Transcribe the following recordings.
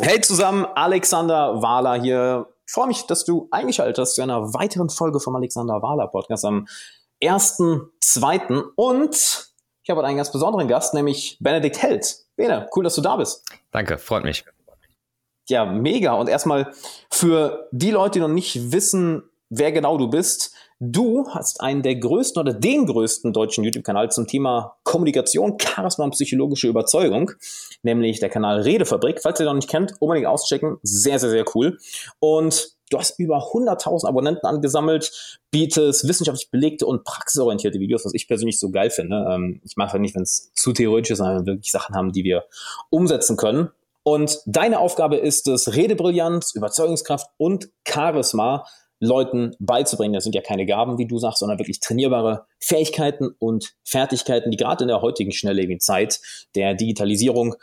Hey zusammen, Alexander Wahler hier. Ich freue mich, dass du eingeschaltet hast zu einer weiteren Folge vom Alexander Wahler Podcast am 1.2. Und ich habe einen ganz besonderen Gast, nämlich Benedikt Held. Bene, cool, dass du da bist. Danke, freut mich. Ja, mega. Und erstmal für die Leute, die noch nicht wissen, wer genau du bist. Du hast einen der größten oder den größten deutschen YouTube-Kanal zum Thema Kommunikation, Charisma und psychologische Überzeugung, nämlich der Kanal Redefabrik. Falls ihr noch nicht kennt, unbedingt auschecken. Sehr, sehr, sehr cool. Und du hast über 100.000 Abonnenten angesammelt, bietest wissenschaftlich belegte und praxisorientierte Videos, was ich persönlich so geil finde. Ähm, ich mache halt nicht, wenn es zu theoretisch ist, sondern wirklich Sachen haben, die wir umsetzen können. Und deine Aufgabe ist es, Redebrillanz, Überzeugungskraft und Charisma Leuten beizubringen. Das sind ja keine Gaben, wie du sagst, sondern wirklich trainierbare Fähigkeiten und Fertigkeiten, die gerade in der heutigen schnelllebigen Zeit der Digitalisierung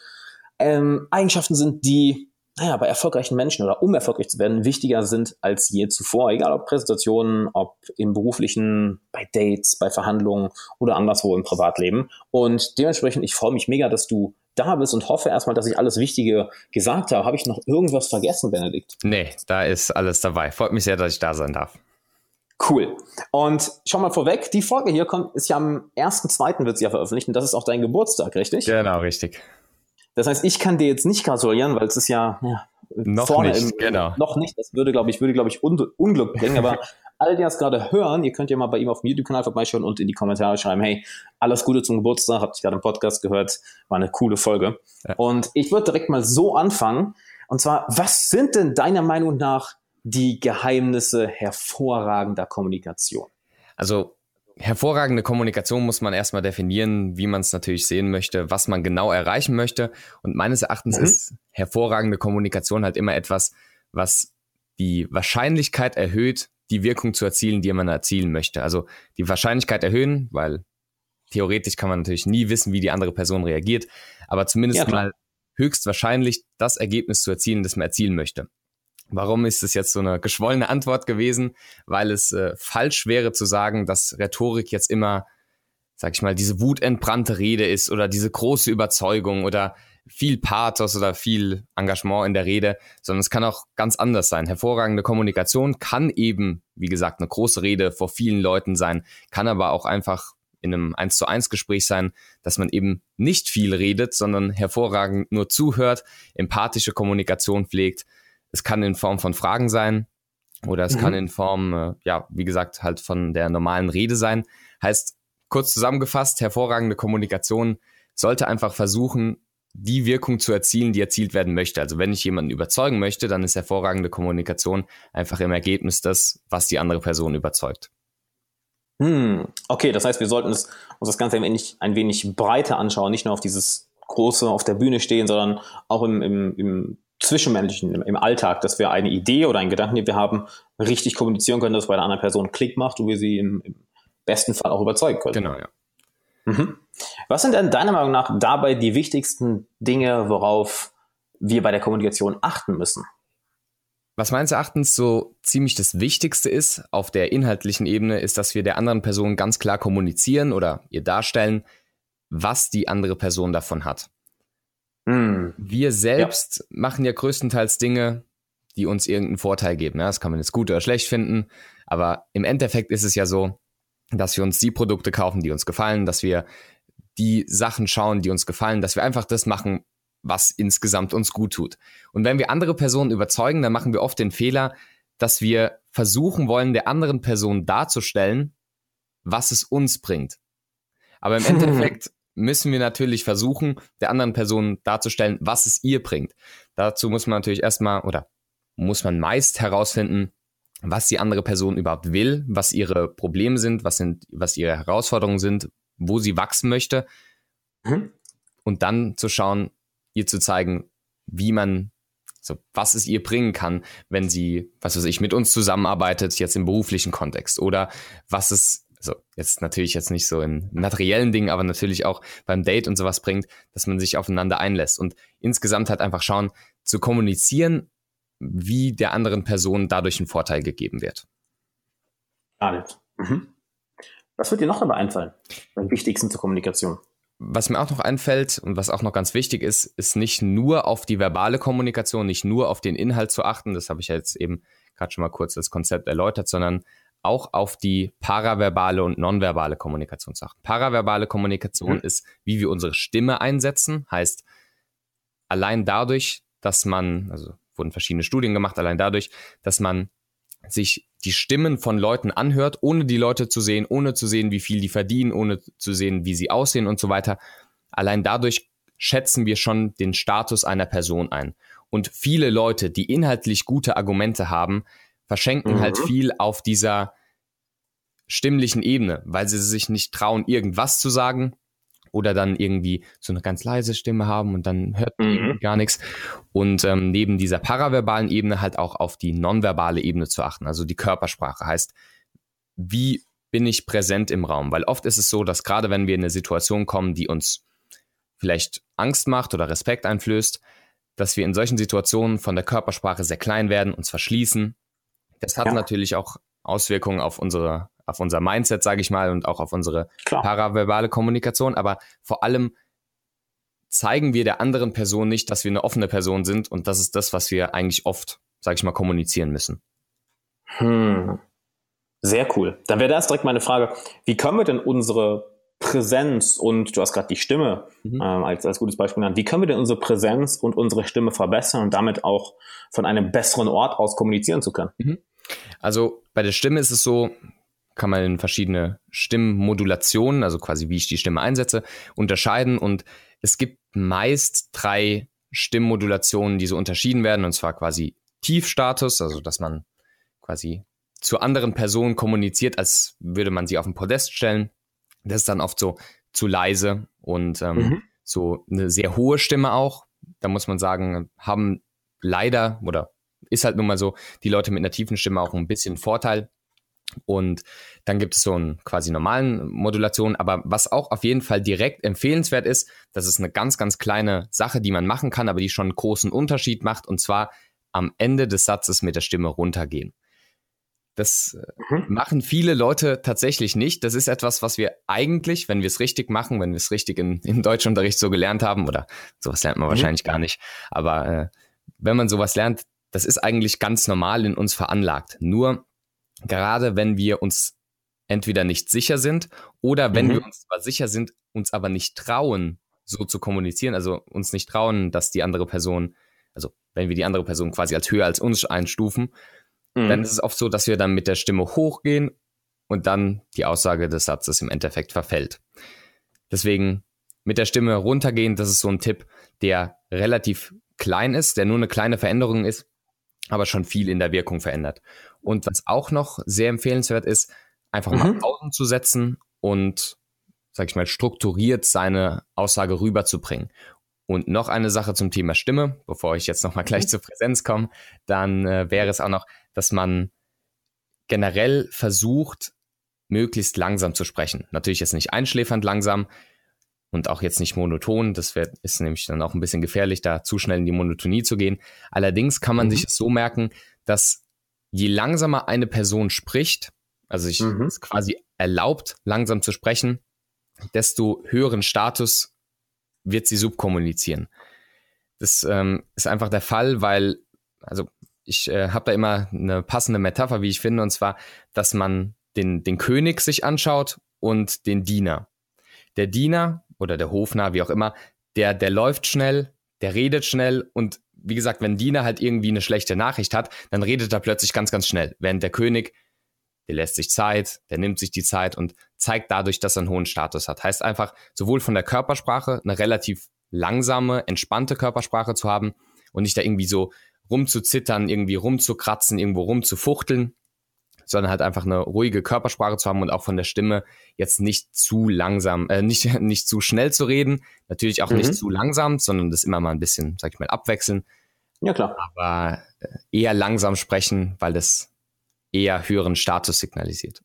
ähm, Eigenschaften sind, die naja, bei erfolgreichen Menschen oder um erfolgreich zu werden, wichtiger sind als je zuvor. Egal ob Präsentationen, ob im beruflichen, bei Dates, bei Verhandlungen oder anderswo im Privatleben. Und dementsprechend, ich freue mich mega, dass du da bist und hoffe erstmal, dass ich alles Wichtige gesagt habe. Habe ich noch irgendwas vergessen, Benedikt? Nee, da ist alles dabei. Freut mich sehr, dass ich da sein darf. Cool. Und schau mal vorweg, die Folge hier kommt, ist ja am 1.2. wird sie ja veröffentlicht und das ist auch dein Geburtstag, richtig? Genau, richtig. Das heißt, ich kann dir jetzt nicht gratulieren, weil es ist ja, ja noch vorne nicht, im, genau. Noch nicht. Das würde, glaube ich, würde, glaube ich, Un Unglück bringen. Aber alle, die das gerade hören, ihr könnt ja mal bei ihm auf dem YouTube-Kanal vorbeischauen und in die Kommentare schreiben, hey, alles Gute zum Geburtstag, habt ihr gerade im Podcast gehört, war eine coole Folge. Ja. Und ich würde direkt mal so anfangen. Und zwar, was sind denn deiner Meinung nach die Geheimnisse hervorragender Kommunikation? Also hervorragende Kommunikation muss man erstmal definieren, wie man es natürlich sehen möchte, was man genau erreichen möchte. Und meines Erachtens mhm. ist hervorragende Kommunikation halt immer etwas, was die Wahrscheinlichkeit erhöht, die Wirkung zu erzielen, die man erzielen möchte. Also die Wahrscheinlichkeit erhöhen, weil theoretisch kann man natürlich nie wissen, wie die andere Person reagiert, aber zumindest ja, mal höchstwahrscheinlich das Ergebnis zu erzielen, das man erzielen möchte. Warum ist es jetzt so eine geschwollene Antwort gewesen? Weil es äh, falsch wäre zu sagen, dass Rhetorik jetzt immer, sag ich mal, diese wutentbrannte Rede ist oder diese große Überzeugung oder viel Pathos oder viel Engagement in der Rede, sondern es kann auch ganz anders sein. Hervorragende Kommunikation kann eben, wie gesagt, eine große Rede vor vielen Leuten sein, kann aber auch einfach in einem 1 zu 1 Gespräch sein, dass man eben nicht viel redet, sondern hervorragend nur zuhört, empathische Kommunikation pflegt es kann in Form von Fragen sein oder es mhm. kann in Form, äh, ja, wie gesagt, halt von der normalen Rede sein. Heißt, kurz zusammengefasst, hervorragende Kommunikation sollte einfach versuchen, die Wirkung zu erzielen, die erzielt werden möchte. Also wenn ich jemanden überzeugen möchte, dann ist hervorragende Kommunikation einfach im Ergebnis das, was die andere Person überzeugt. Hm, okay, das heißt, wir sollten es, uns das Ganze ein wenig, ein wenig breiter anschauen, nicht nur auf dieses große auf der Bühne stehen, sondern auch im, im, im Zwischenmenschlichen, im, Alltag, dass wir eine Idee oder einen Gedanken, den wir haben, richtig kommunizieren können, dass es bei der anderen Person Klick macht und wir sie im, im besten Fall auch überzeugen können. Genau, ja. Mhm. Was sind denn deiner Meinung nach dabei die wichtigsten Dinge, worauf wir bei der Kommunikation achten müssen? Was meines Erachtens so ziemlich das Wichtigste ist auf der inhaltlichen Ebene, ist, dass wir der anderen Person ganz klar kommunizieren oder ihr darstellen, was die andere Person davon hat. Mm. Wir selbst ja. machen ja größtenteils Dinge, die uns irgendeinen Vorteil geben. Ja, das kann man jetzt gut oder schlecht finden, aber im Endeffekt ist es ja so, dass wir uns die Produkte kaufen, die uns gefallen, dass wir die Sachen schauen, die uns gefallen, dass wir einfach das machen, was insgesamt uns gut tut. Und wenn wir andere Personen überzeugen, dann machen wir oft den Fehler, dass wir versuchen wollen, der anderen Person darzustellen, was es uns bringt. Aber im Endeffekt müssen wir natürlich versuchen, der anderen Person darzustellen, was es ihr bringt. Dazu muss man natürlich erstmal oder muss man meist herausfinden, was die andere Person überhaupt will, was ihre Probleme sind, was sind, was ihre Herausforderungen sind, wo sie wachsen möchte. Mhm. Und dann zu schauen, ihr zu zeigen, wie man, so, was es ihr bringen kann, wenn sie, was weiß ich, mit uns zusammenarbeitet, jetzt im beruflichen Kontext oder was es also jetzt natürlich jetzt nicht so in materiellen Dingen, aber natürlich auch beim Date und sowas bringt, dass man sich aufeinander einlässt und insgesamt halt einfach schauen, zu kommunizieren, wie der anderen Person dadurch ein Vorteil gegeben wird. Alles. Mhm. Was wird dir noch dabei einfallen beim wichtigsten zur Kommunikation? was mir auch noch einfällt und was auch noch ganz wichtig ist, ist nicht nur auf die verbale Kommunikation, nicht nur auf den Inhalt zu achten, das habe ich ja jetzt eben gerade schon mal kurz das Konzept erläutert, sondern auch auf die paraverbale und nonverbale Kommunikation zu achten. Paraverbale Kommunikation mhm. ist, wie wir unsere Stimme einsetzen, heißt allein dadurch, dass man, also wurden verschiedene Studien gemacht, allein dadurch, dass man sich die Stimmen von Leuten anhört, ohne die Leute zu sehen, ohne zu sehen, wie viel die verdienen, ohne zu sehen, wie sie aussehen und so weiter. Allein dadurch schätzen wir schon den Status einer Person ein. Und viele Leute, die inhaltlich gute Argumente haben, verschenken halt mhm. halt viel auf dieser stimmlichen Ebene, weil sie sich nicht trauen, irgendwas zu sagen oder dann irgendwie so eine ganz leise Stimme haben und dann hört man mhm. gar nichts. Und ähm, neben dieser paraverbalen Ebene halt auch auf die nonverbale Ebene zu achten, also die Körpersprache heißt, wie bin ich präsent im Raum? Weil oft ist es so, dass gerade wenn wir in eine Situation kommen, die uns vielleicht Angst macht oder Respekt einflößt, dass wir in solchen Situationen von der Körpersprache sehr klein werden, uns verschließen. Das hat ja. natürlich auch Auswirkungen auf unsere auf unser Mindset, sage ich mal, und auch auf unsere Klar. paraverbale Kommunikation. Aber vor allem zeigen wir der anderen Person nicht, dass wir eine offene Person sind. Und das ist das, was wir eigentlich oft, sage ich mal, kommunizieren müssen. Hm. Sehr cool. Dann wäre das direkt meine Frage. Wie können wir denn unsere Präsenz und du hast gerade die Stimme mhm. ähm, als, als gutes Beispiel genannt. Wie können wir denn unsere Präsenz und unsere Stimme verbessern und damit auch von einem besseren Ort aus kommunizieren zu können? Mhm. Also bei der Stimme ist es so, kann man in verschiedene Stimmmodulationen, also quasi wie ich die Stimme einsetze, unterscheiden. Und es gibt meist drei Stimmmodulationen, die so unterschieden werden, und zwar quasi Tiefstatus, also dass man quasi zu anderen Personen kommuniziert, als würde man sie auf den Podest stellen. Das ist dann oft so zu leise und ähm, mhm. so eine sehr hohe Stimme auch. Da muss man sagen, haben leider oder ist halt nun mal so, die Leute mit einer tiefen Stimme auch ein bisschen Vorteil, und dann gibt es so einen quasi normalen Modulation. Aber was auch auf jeden Fall direkt empfehlenswert ist, das ist eine ganz, ganz kleine Sache, die man machen kann, aber die schon einen großen Unterschied macht. Und zwar am Ende des Satzes mit der Stimme runtergehen. Das äh, mhm. machen viele Leute tatsächlich nicht. Das ist etwas, was wir eigentlich, wenn wir es richtig machen, wenn wir es richtig in, im Deutschunterricht so gelernt haben, oder sowas lernt man mhm. wahrscheinlich gar nicht, aber äh, wenn man sowas lernt, das ist eigentlich ganz normal in uns veranlagt. Nur gerade wenn wir uns entweder nicht sicher sind oder wenn mhm. wir uns zwar sicher sind, uns aber nicht trauen, so zu kommunizieren, also uns nicht trauen, dass die andere Person, also wenn wir die andere Person quasi als höher als uns einstufen, mhm. dann ist es oft so, dass wir dann mit der Stimme hochgehen und dann die Aussage des Satzes im Endeffekt verfällt. Deswegen mit der Stimme runtergehen, das ist so ein Tipp, der relativ klein ist, der nur eine kleine Veränderung ist, aber schon viel in der Wirkung verändert. Und was auch noch sehr empfehlenswert ist, einfach mal mhm. Pausen zu setzen und, sag ich mal, strukturiert seine Aussage rüberzubringen. Und noch eine Sache zum Thema Stimme, bevor ich jetzt nochmal gleich mhm. zur Präsenz komme, dann äh, wäre es auch noch, dass man generell versucht, möglichst langsam zu sprechen. Natürlich jetzt nicht einschläfernd langsam und auch jetzt nicht monoton. Das wär, ist nämlich dann auch ein bisschen gefährlich, da zu schnell in die Monotonie zu gehen. Allerdings kann man mhm. sich es so merken, dass je langsamer eine Person spricht, also sich mhm. quasi erlaubt, langsam zu sprechen, desto höheren Status wird sie subkommunizieren. Das ähm, ist einfach der Fall, weil, also ich äh, habe da immer eine passende Metapher, wie ich finde, und zwar, dass man den, den König sich anschaut und den Diener. Der Diener oder der Hofnarr, wie auch immer, der, der läuft schnell, der redet schnell und wie gesagt, wenn Diener halt irgendwie eine schlechte Nachricht hat, dann redet er plötzlich ganz, ganz schnell. Während der König, der lässt sich Zeit, der nimmt sich die Zeit und zeigt dadurch, dass er einen hohen Status hat. Heißt einfach, sowohl von der Körpersprache eine relativ langsame, entspannte Körpersprache zu haben und nicht da irgendwie so rumzuzittern, irgendwie rumzukratzen, irgendwo rumzufuchteln, sondern halt einfach eine ruhige Körpersprache zu haben und auch von der Stimme jetzt nicht zu langsam, äh, nicht, nicht zu schnell zu reden, natürlich auch mhm. nicht zu langsam, sondern das immer mal ein bisschen, sag ich mal, abwechseln. Ja, klar. Aber äh, eher langsam sprechen, weil das eher höheren Status signalisiert.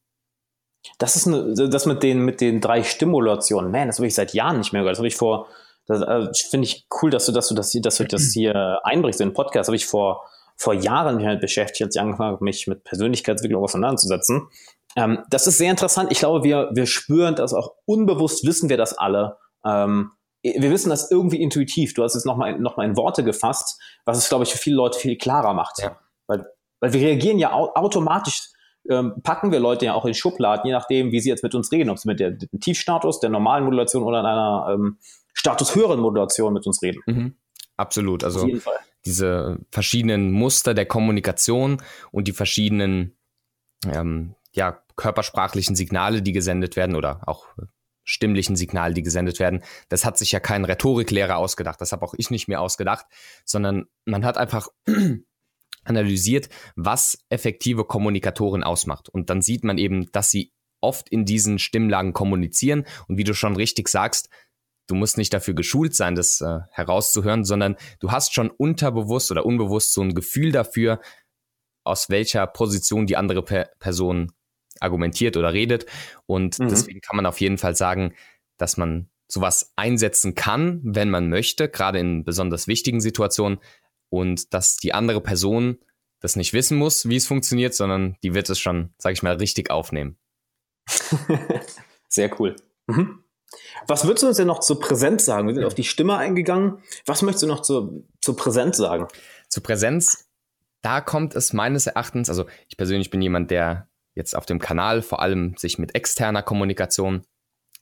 Das ist eine, das mit den, mit den drei Stimulationen. Man, das habe ich seit Jahren nicht mehr gehört. Das habe ich vor, das äh, finde ich cool, dass du, dass du das hier, dass du das hier einbrichst in den Podcast. Habe ich vor vor Jahren mich damit beschäftigt, als ich angefangen habe, mich mit Persönlichkeitsentwicklung auseinanderzusetzen. Ähm, das ist sehr interessant. Ich glaube, wir, wir spüren das auch unbewusst, wissen wir das alle. Ähm, wir wissen das irgendwie intuitiv. Du hast es nochmal noch mal in Worte gefasst, was es, glaube ich, für viele Leute viel klarer macht. Ja. Weil, weil wir reagieren ja au automatisch, ähm, packen wir Leute ja auch in Schubladen, je nachdem, wie sie jetzt mit uns reden, ob sie mit dem Tiefstatus, der normalen Modulation oder in einer ähm, statushöheren Modulation mit uns reden. Mhm. Absolut. Also diese verschiedenen Muster der Kommunikation und die verschiedenen ähm, ja, körpersprachlichen Signale, die gesendet werden oder auch stimmlichen Signale, die gesendet werden. Das hat sich ja kein Rhetoriklehrer ausgedacht, das habe auch ich nicht mehr ausgedacht, sondern man hat einfach analysiert, was effektive Kommunikatoren ausmacht. Und dann sieht man eben, dass sie oft in diesen Stimmlagen kommunizieren. Und wie du schon richtig sagst, du musst nicht dafür geschult sein, das äh, herauszuhören, sondern du hast schon unterbewusst oder unbewusst so ein Gefühl dafür, aus welcher Position die andere per Person argumentiert oder redet. Und mhm. deswegen kann man auf jeden Fall sagen, dass man sowas einsetzen kann, wenn man möchte, gerade in besonders wichtigen Situationen. Und dass die andere Person das nicht wissen muss, wie es funktioniert, sondern die wird es schon, sage ich mal, richtig aufnehmen. Sehr cool. Mhm. Was würdest du uns denn noch zur Präsenz sagen? Wir sind auf die Stimme eingegangen. Was möchtest du noch zur, zur Präsenz sagen? Zur Präsenz, da kommt es meines Erachtens, also ich persönlich bin jemand, der jetzt auf dem Kanal vor allem sich mit externer Kommunikation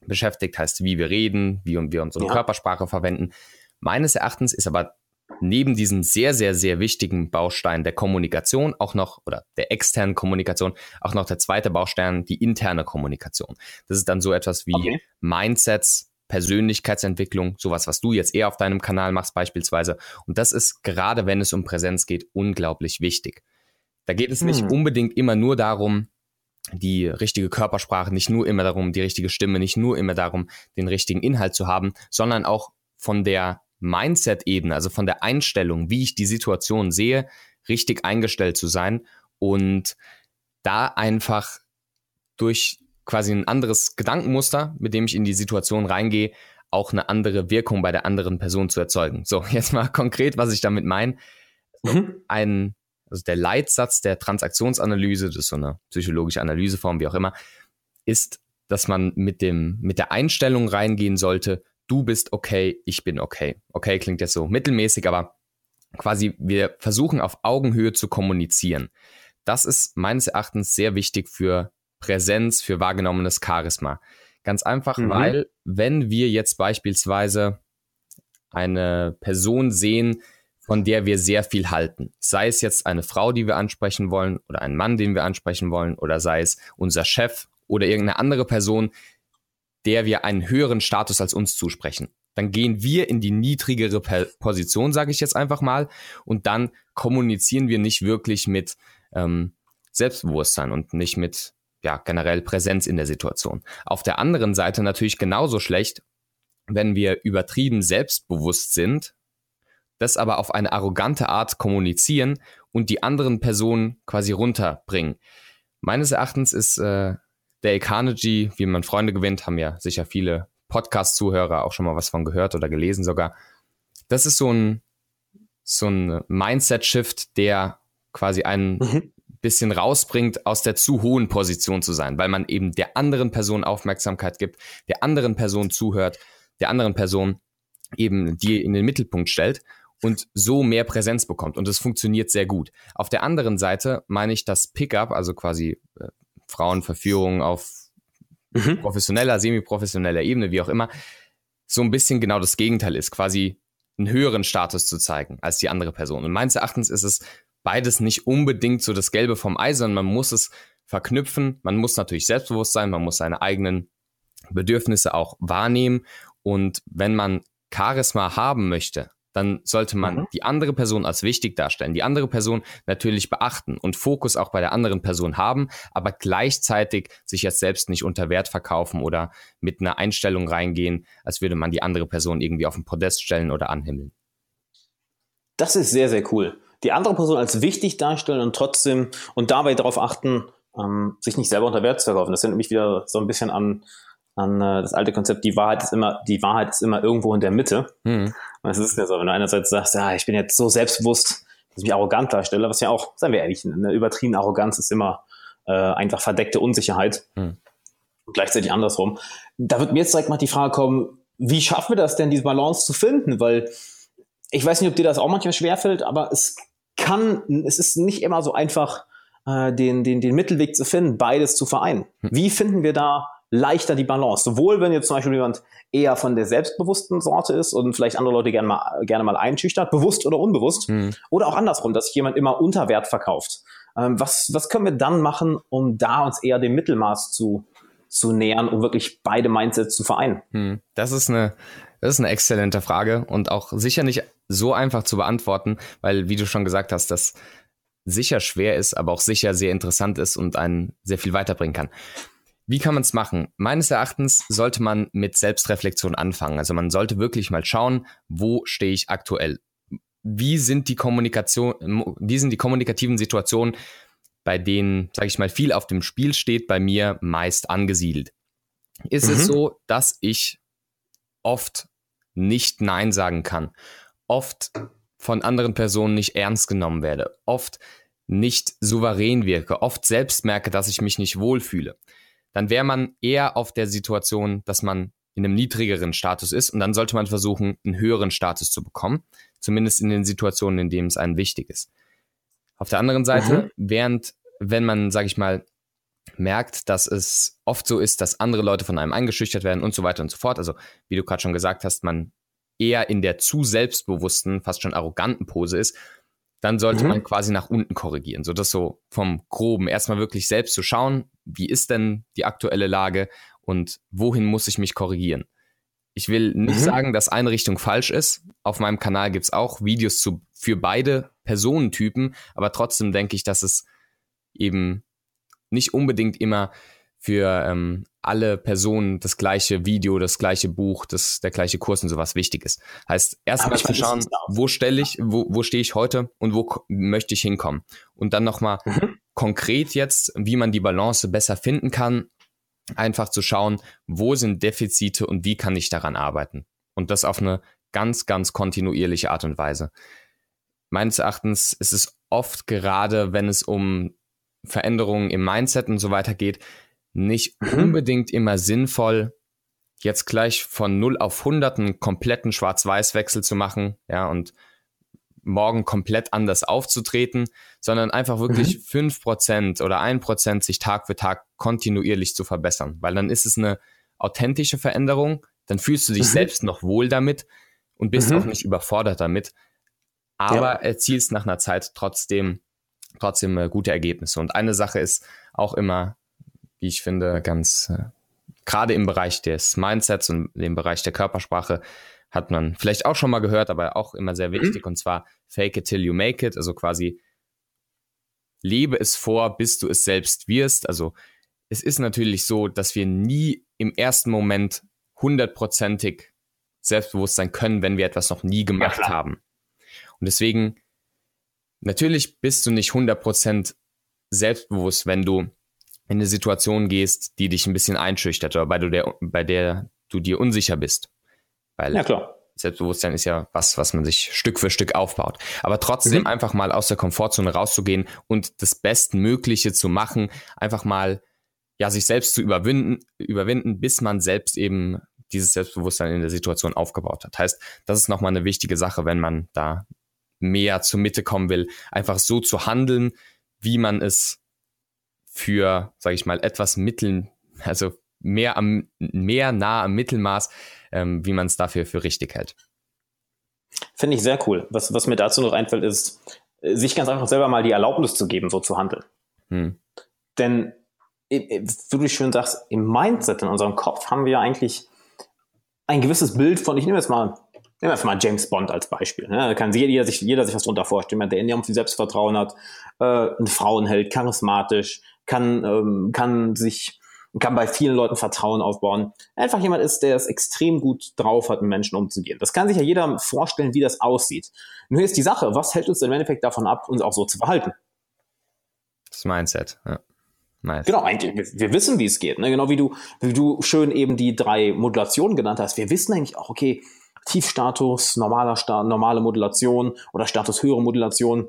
beschäftigt, heißt, wie wir reden, wie wir unsere ja. Körpersprache verwenden. Meines Erachtens ist aber neben diesem sehr, sehr, sehr wichtigen Baustein der Kommunikation auch noch, oder der externen Kommunikation, auch noch der zweite Baustein, die interne Kommunikation. Das ist dann so etwas wie okay. Mindsets, Persönlichkeitsentwicklung, sowas, was du jetzt eher auf deinem Kanal machst beispielsweise. Und das ist gerade, wenn es um Präsenz geht, unglaublich wichtig. Da geht es hm. nicht unbedingt immer nur darum, die richtige Körpersprache, nicht nur immer darum, die richtige Stimme, nicht nur immer darum, den richtigen Inhalt zu haben, sondern auch von der Mindset-Ebene, also von der Einstellung, wie ich die Situation sehe, richtig eingestellt zu sein und da einfach durch quasi ein anderes Gedankenmuster, mit dem ich in die Situation reingehe, auch eine andere Wirkung bei der anderen Person zu erzeugen. So, jetzt mal konkret, was ich damit meine. Mhm. Ein also der Leitsatz der Transaktionsanalyse, das ist so eine psychologische Analyseform, wie auch immer, ist, dass man mit dem, mit der Einstellung reingehen sollte, du bist okay, ich bin okay. Okay klingt jetzt so mittelmäßig, aber quasi wir versuchen auf Augenhöhe zu kommunizieren. Das ist meines Erachtens sehr wichtig für Präsenz, für wahrgenommenes Charisma. Ganz einfach, mhm. weil wenn wir jetzt beispielsweise eine Person sehen, von der wir sehr viel halten. Sei es jetzt eine Frau, die wir ansprechen wollen, oder ein Mann, den wir ansprechen wollen, oder sei es unser Chef oder irgendeine andere Person, der wir einen höheren Status als uns zusprechen. Dann gehen wir in die niedrigere Position, sage ich jetzt einfach mal, und dann kommunizieren wir nicht wirklich mit ähm, Selbstbewusstsein und nicht mit ja, generell Präsenz in der Situation. Auf der anderen Seite natürlich genauso schlecht, wenn wir übertrieben selbstbewusst sind das aber auf eine arrogante Art kommunizieren und die anderen Personen quasi runterbringen. Meines Erachtens ist äh, Dale Carnegie, wie man Freunde gewinnt, haben ja sicher viele Podcast-Zuhörer auch schon mal was von gehört oder gelesen sogar. Das ist so ein, so ein Mindset-Shift, der quasi einen mhm. bisschen rausbringt, aus der zu hohen Position zu sein, weil man eben der anderen Person Aufmerksamkeit gibt, der anderen Person zuhört, der anderen Person eben die in den Mittelpunkt stellt und so mehr Präsenz bekommt. Und es funktioniert sehr gut. Auf der anderen Seite meine ich, dass Pickup, also quasi äh, Frauenverführung auf mhm. professioneller, semi-professioneller Ebene, wie auch immer, so ein bisschen genau das Gegenteil ist, quasi einen höheren Status zu zeigen als die andere Person. Und meines Erachtens ist es beides nicht unbedingt so das Gelbe vom Ei, sondern man muss es verknüpfen. Man muss natürlich selbstbewusst sein, man muss seine eigenen Bedürfnisse auch wahrnehmen. Und wenn man Charisma haben möchte, dann sollte man mhm. die andere Person als wichtig darstellen, die andere Person natürlich beachten und Fokus auch bei der anderen Person haben, aber gleichzeitig sich jetzt selbst nicht unter Wert verkaufen oder mit einer Einstellung reingehen, als würde man die andere Person irgendwie auf den Podest stellen oder anhimmeln. Das ist sehr, sehr cool. Die andere Person als wichtig darstellen und trotzdem und dabei darauf achten, ähm, sich nicht selber unter Wert zu verkaufen. Das erinnert mich wieder so ein bisschen an an äh, das alte Konzept, die Wahrheit ist immer, die Wahrheit ist immer irgendwo in der Mitte. Mhm. Und es ist ja so, wenn du einerseits sagst, ja, ich bin jetzt so selbstbewusst, dass ich mich arrogant darstelle, was ja auch, seien wir ehrlich, eine übertriebene Arroganz ist immer äh, einfach verdeckte Unsicherheit. Mhm. Und gleichzeitig andersrum. Da wird mir jetzt direkt mal die Frage kommen, wie schaffen wir das denn, diese Balance zu finden? Weil ich weiß nicht, ob dir das auch manchmal schwerfällt, aber es kann, es ist nicht immer so einfach, äh, den, den, den Mittelweg zu finden, beides zu vereinen. Hm. Wie finden wir da leichter die Balance? Sowohl wenn jetzt zum Beispiel jemand eher von der selbstbewussten Sorte ist und vielleicht andere Leute gerne mal, gerne mal einschüchtert, bewusst oder unbewusst, hm. oder auch andersrum, dass sich jemand immer unter Wert verkauft. Ähm, was, was können wir dann machen, um da uns eher dem Mittelmaß zu, zu nähern, um wirklich beide Mindsets zu vereinen? Hm. Das ist eine, das ist eine exzellente Frage und auch sicher nicht so einfach zu beantworten, weil, wie du schon gesagt hast, das sicher schwer ist, aber auch sicher sehr interessant ist und einen sehr viel weiterbringen kann. Wie kann man es machen? Meines Erachtens sollte man mit Selbstreflexion anfangen. Also man sollte wirklich mal schauen, wo stehe ich aktuell? Wie sind die Kommunikation, wie sind die kommunikativen Situationen, bei denen, sage ich mal, viel auf dem Spiel steht, bei mir meist angesiedelt? Ist mhm. es so, dass ich oft nicht Nein sagen kann, oft von anderen Personen nicht ernst genommen werde, oft nicht souverän wirke, oft selbst merke, dass ich mich nicht wohlfühle? Dann wäre man eher auf der Situation, dass man in einem niedrigeren Status ist und dann sollte man versuchen, einen höheren Status zu bekommen, zumindest in den Situationen, in denen es einem wichtig ist. Auf der anderen Seite, mhm. während, wenn man, sage ich mal, merkt, dass es oft so ist, dass andere Leute von einem eingeschüchtert werden und so weiter und so fort, also wie du gerade schon gesagt hast, man eher in der zu selbstbewussten, fast schon arroganten Pose ist, dann sollte mhm. man quasi nach unten korrigieren. So das so vom Groben erstmal wirklich selbst zu schauen, wie ist denn die aktuelle Lage und wohin muss ich mich korrigieren. Ich will nicht mhm. sagen, dass eine Richtung falsch ist. Auf meinem Kanal gibt es auch Videos zu, für beide Personentypen, aber trotzdem denke ich, dass es eben nicht unbedingt immer für ähm, alle Personen das gleiche Video, das gleiche Buch, das, der gleiche Kurs und sowas wichtig ist. Heißt, erstmal zu schauen, wo stelle ich, wo, wo stehe ich heute und wo möchte ich hinkommen. Und dann nochmal mhm. konkret jetzt, wie man die Balance besser finden kann, einfach zu schauen, wo sind Defizite und wie kann ich daran arbeiten. Und das auf eine ganz, ganz kontinuierliche Art und Weise. Meines Erachtens ist es oft gerade, wenn es um Veränderungen im Mindset und so weiter geht, nicht mhm. unbedingt immer sinnvoll, jetzt gleich von 0 auf 100 einen kompletten Schwarz-Weiß-Wechsel zu machen, ja, und morgen komplett anders aufzutreten, sondern einfach wirklich mhm. 5% oder 1% sich Tag für Tag kontinuierlich zu verbessern, weil dann ist es eine authentische Veränderung, dann fühlst du dich mhm. selbst noch wohl damit und bist mhm. auch nicht überfordert damit, aber ja. erzielst nach einer Zeit trotzdem, trotzdem äh, gute Ergebnisse. Und eine Sache ist auch immer wie ich finde, ganz äh, gerade im Bereich des Mindsets und im Bereich der Körpersprache hat man vielleicht auch schon mal gehört, aber auch immer sehr wichtig, mhm. und zwar fake it till you make it, also quasi lebe es vor, bis du es selbst wirst. Also es ist natürlich so, dass wir nie im ersten Moment hundertprozentig selbstbewusst sein können, wenn wir etwas noch nie gemacht ja, haben. Und deswegen, natürlich bist du nicht 100% selbstbewusst, wenn du in eine Situation gehst, die dich ein bisschen einschüchtert oder bei, du der, bei der du dir unsicher bist. Weil ja, klar. Selbstbewusstsein ist ja was, was man sich Stück für Stück aufbaut. Aber trotzdem mhm. einfach mal aus der Komfortzone rauszugehen und das Bestmögliche zu machen, einfach mal ja sich selbst zu überwinden, überwinden, bis man selbst eben dieses Selbstbewusstsein in der Situation aufgebaut hat. Heißt, das ist nochmal eine wichtige Sache, wenn man da mehr zur Mitte kommen will, einfach so zu handeln, wie man es für, sage ich mal, etwas Mitteln, also mehr am mehr nah am Mittelmaß, ähm, wie man es dafür für richtig hält. Finde ich sehr cool. Was, was mir dazu noch einfällt, ist, sich ganz einfach selber mal die Erlaubnis zu geben, so zu handeln. Hm. Denn, wie du schön sagst, im Mindset, in unserem Kopf haben wir eigentlich ein gewisses Bild von, ich nehme jetzt mal, nehmen wir einfach mal James Bond als Beispiel. Ne? Da kann jeder sich, jeder sich was drunter vorstellen, der enorm viel Selbstvertrauen hat, äh, ein Frauenheld, charismatisch, kann, ähm, kann sich, kann bei vielen Leuten Vertrauen aufbauen. Einfach jemand ist, der es extrem gut drauf hat, mit Menschen umzugehen. Das kann sich ja jeder vorstellen, wie das aussieht. Nur ist die Sache, was hält uns im Endeffekt davon ab, uns auch so zu verhalten? Das Mindset, ja. Nice. Genau, eigentlich, wir, wir, wissen, wie es geht. Ne? Genau wie du, wie du schön eben die drei Modulationen genannt hast. Wir wissen eigentlich auch, okay, Tiefstatus, normaler Sta normale Modulation oder Status höhere Modulation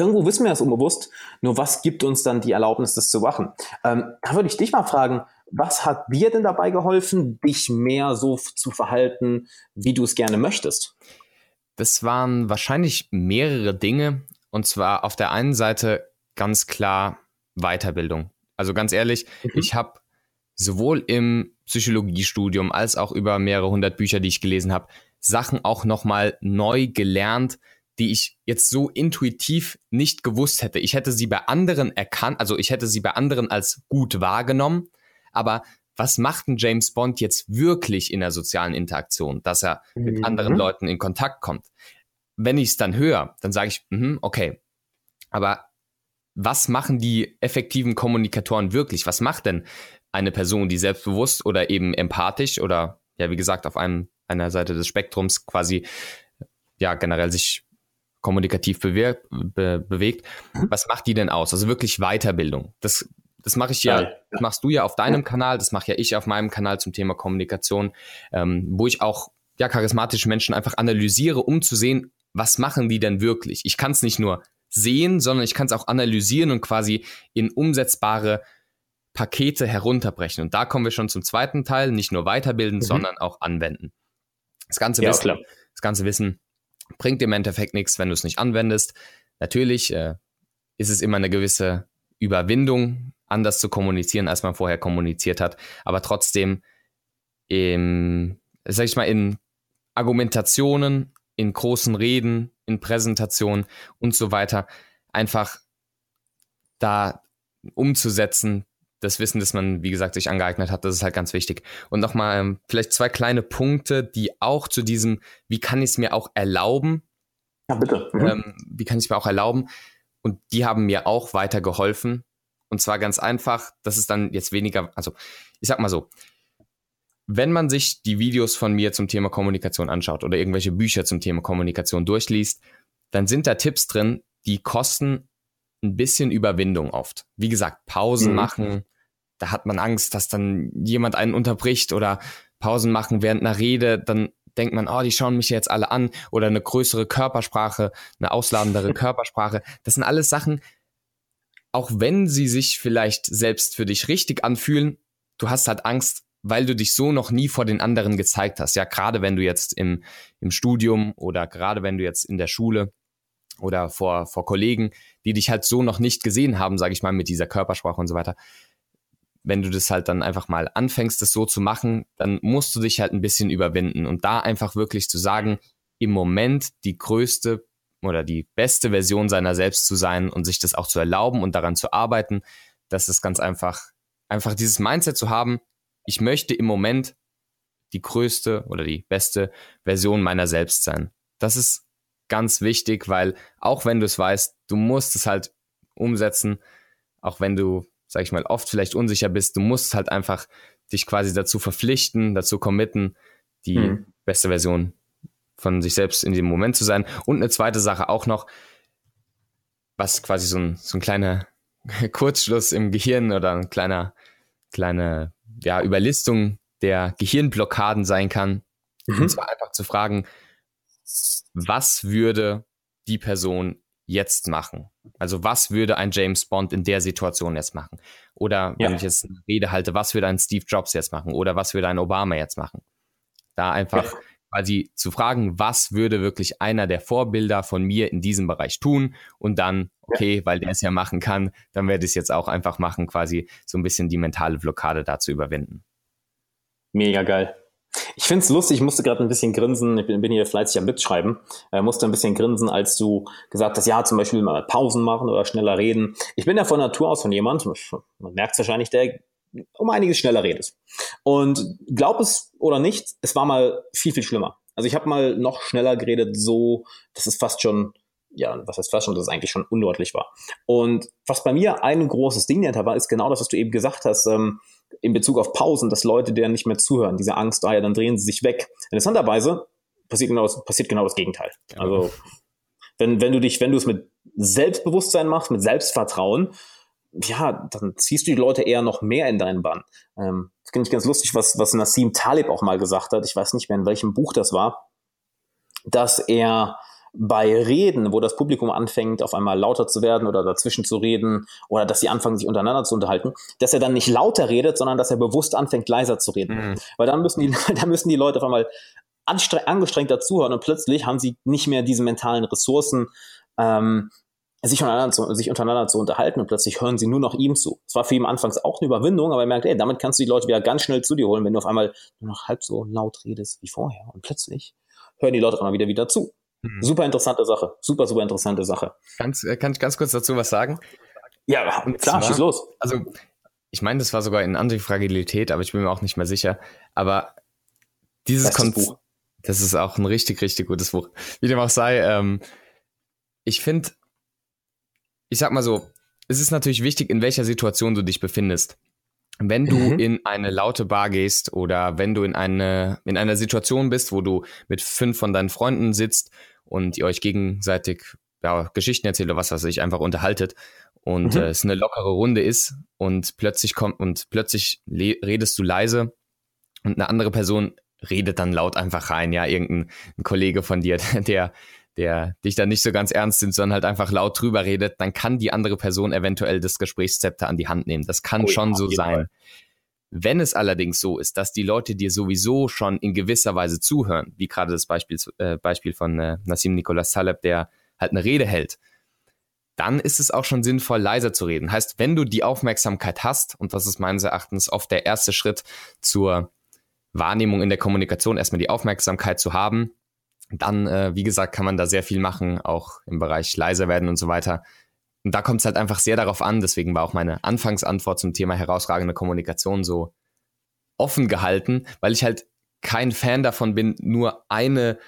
irgendwo wissen wir das unbewusst, nur was gibt uns dann die Erlaubnis, das zu machen? Ähm, da würde ich dich mal fragen, Was hat dir denn dabei geholfen, dich mehr so zu verhalten, wie du es gerne möchtest? Das waren wahrscheinlich mehrere Dinge. Und zwar auf der einen Seite ganz klar Weiterbildung. Also ganz ehrlich, mhm. ich habe sowohl im Psychologiestudium als auch über mehrere hundert Bücher, die ich gelesen habe, Sachen auch nochmal neu gelernt, die ich jetzt so intuitiv nicht gewusst hätte. Ich hätte sie bei anderen erkannt, also ich hätte sie bei anderen als gut wahrgenommen, aber was macht ein James Bond jetzt wirklich in der sozialen Interaktion, dass er mit mhm. anderen Leuten in Kontakt kommt? Wenn ich es dann höre, dann sage ich, mh, okay, aber was machen die effektiven Kommunikatoren wirklich? Was macht denn eine Person, die selbstbewusst oder eben empathisch oder ja, wie gesagt, auf einem, einer Seite des Spektrums quasi ja generell sich kommunikativ bewe be bewegt. Mhm. Was macht die denn aus? Also wirklich Weiterbildung. Das, das mache ich ja, das machst du ja auf deinem Kanal, das mache ja ich auf meinem Kanal zum Thema Kommunikation, ähm, wo ich auch ja charismatische Menschen einfach analysiere, um zu sehen, was machen die denn wirklich? Ich kann es nicht nur sehen, sondern ich kann es auch analysieren und quasi in umsetzbare Pakete herunterbrechen. Und da kommen wir schon zum zweiten Teil, nicht nur weiterbilden, mhm. sondern auch anwenden. Das ganze ja, Wissen, klar. das ganze Wissen bringt im Endeffekt nichts, wenn du es nicht anwendest. Natürlich äh, ist es immer eine gewisse Überwindung, anders zu kommunizieren, als man vorher kommuniziert hat, aber trotzdem, im, sag ich mal, in Argumentationen, in großen Reden, in Präsentationen und so weiter, einfach da umzusetzen, das Wissen, das man, wie gesagt, sich angeeignet hat, das ist halt ganz wichtig. Und nochmal ähm, vielleicht zwei kleine Punkte, die auch zu diesem, wie kann ich es mir auch erlauben? Ja, bitte. Mhm. Ähm, wie kann ich es mir auch erlauben? Und die haben mir auch weitergeholfen. Und zwar ganz einfach, das ist dann jetzt weniger, also ich sag mal so, wenn man sich die Videos von mir zum Thema Kommunikation anschaut oder irgendwelche Bücher zum Thema Kommunikation durchliest, dann sind da Tipps drin, die kosten ein bisschen Überwindung oft. Wie gesagt, Pausen mhm. machen, da hat man Angst, dass dann jemand einen unterbricht oder Pausen machen während einer Rede, dann denkt man, oh, die schauen mich jetzt alle an oder eine größere Körpersprache, eine ausladendere Körpersprache. Das sind alles Sachen, auch wenn sie sich vielleicht selbst für dich richtig anfühlen, du hast halt Angst, weil du dich so noch nie vor den anderen gezeigt hast. Ja, gerade wenn du jetzt im, im Studium oder gerade wenn du jetzt in der Schule oder vor, vor Kollegen, die dich halt so noch nicht gesehen haben, sage ich mal, mit dieser Körpersprache und so weiter. Wenn du das halt dann einfach mal anfängst, das so zu machen, dann musst du dich halt ein bisschen überwinden und da einfach wirklich zu sagen, im Moment die größte oder die beste Version seiner selbst zu sein und sich das auch zu erlauben und daran zu arbeiten, das ist ganz einfach, einfach dieses Mindset zu haben, ich möchte im Moment die größte oder die beste Version meiner selbst sein. Das ist ganz wichtig, weil auch wenn du es weißt, du musst es halt umsetzen, auch wenn du, sag ich mal, oft vielleicht unsicher bist, du musst halt einfach dich quasi dazu verpflichten, dazu committen, die hm. beste Version von sich selbst in dem Moment zu sein. Und eine zweite Sache auch noch, was quasi so ein, so ein kleiner Kurzschluss im Gehirn oder ein kleiner, kleine ja, Überlistung der Gehirnblockaden sein kann. Mhm. Und zwar einfach zu fragen, was würde die Person jetzt machen? Also was würde ein James Bond in der Situation jetzt machen? Oder wenn ja. ich jetzt eine Rede halte, was würde ein Steve Jobs jetzt machen? Oder was würde ein Obama jetzt machen? Da einfach ja. quasi zu fragen, was würde wirklich einer der Vorbilder von mir in diesem Bereich tun? Und dann, okay, ja. weil der es ja machen kann, dann werde ich es jetzt auch einfach machen, quasi so ein bisschen die mentale Blockade da zu überwinden. Mega geil. Ich finde es lustig, ich musste gerade ein bisschen grinsen, ich bin, bin hier fleißig am Mitschreiben, äh, musste ein bisschen grinsen, als du gesagt hast, ja, zum Beispiel mal Pausen machen oder schneller reden. Ich bin ja von Natur aus von jemand, man merkt es wahrscheinlich, der um einiges schneller redet. Und glaub es oder nicht, es war mal viel, viel schlimmer. Also ich habe mal noch schneller geredet, so, dass es fast schon, ja, was heißt fast schon, dass es eigentlich schon undeutlich war. Und was bei mir ein großes Ding dahinter war, ist genau das, was du eben gesagt hast, ähm, in Bezug auf Pausen, dass Leute denen nicht mehr zuhören, diese Angst, ah ja, dann drehen sie sich weg. Interessanterweise passiert genau das, passiert genau das Gegenteil. Ja. Also wenn, wenn du dich, wenn du es mit Selbstbewusstsein machst, mit Selbstvertrauen, ja, dann ziehst du die Leute eher noch mehr in deinen Bann. Ähm, das finde ich ganz lustig, was, was Nassim Talib auch mal gesagt hat. Ich weiß nicht mehr, in welchem Buch das war, dass er bei Reden, wo das Publikum anfängt, auf einmal lauter zu werden oder dazwischen zu reden oder dass sie anfangen, sich untereinander zu unterhalten, dass er dann nicht lauter redet, sondern dass er bewusst anfängt, leiser zu reden. Mhm. Weil dann müssen die, dann müssen die Leute auf einmal angestrengt dazuhören und plötzlich haben sie nicht mehr diese mentalen Ressourcen, ähm, sich untereinander, zu, sich untereinander zu unterhalten und plötzlich hören sie nur noch ihm zu. Es war für ihn anfangs auch eine Überwindung, aber er merkt, ey, damit kannst du die Leute wieder ganz schnell zu dir holen, wenn du auf einmal nur noch halb so laut redest wie vorher. Und plötzlich hören die Leute auch mal wieder wieder zu. Mhm. Super interessante Sache. Super, super interessante Sache. Kannst, äh, kann ich ganz kurz dazu was sagen? Ja, klar, zwar, schieß los. Also, ich meine, das war sogar in Antifragilität, aber ich bin mir auch nicht mehr sicher. Aber dieses Konzept, das ist auch ein richtig, richtig gutes Buch. Wie dem auch sei, ähm, ich finde, ich sag mal so, es ist natürlich wichtig, in welcher Situation du dich befindest. Wenn du mhm. in eine laute Bar gehst oder wenn du in eine in einer Situation bist, wo du mit fünf von deinen Freunden sitzt und ihr euch gegenseitig ja, Geschichten erzählt oder was weiß ich, einfach unterhaltet und mhm. äh, es eine lockere Runde ist und plötzlich kommt und plötzlich redest du leise und eine andere Person redet dann laut einfach rein, ja, irgendein Kollege von dir, der der dich dann nicht so ganz ernst nimmt, sondern halt einfach laut drüber redet, dann kann die andere Person eventuell das Gesprächszepter an die Hand nehmen. Das kann oh, schon ja, so sein. Fall. Wenn es allerdings so ist, dass die Leute dir sowieso schon in gewisser Weise zuhören, wie gerade das Beispiel, äh, Beispiel von äh, Nassim Nicholas Taleb, der halt eine Rede hält, dann ist es auch schon sinnvoll, leiser zu reden. Heißt, wenn du die Aufmerksamkeit hast, und das ist meines Erachtens oft der erste Schritt zur Wahrnehmung in der Kommunikation, erstmal die Aufmerksamkeit zu haben, dann, äh, wie gesagt, kann man da sehr viel machen, auch im Bereich leiser werden und so weiter. Und da kommt es halt einfach sehr darauf an, deswegen war auch meine Anfangsantwort zum Thema herausragende Kommunikation so offen gehalten, weil ich halt kein Fan davon bin, nur eine,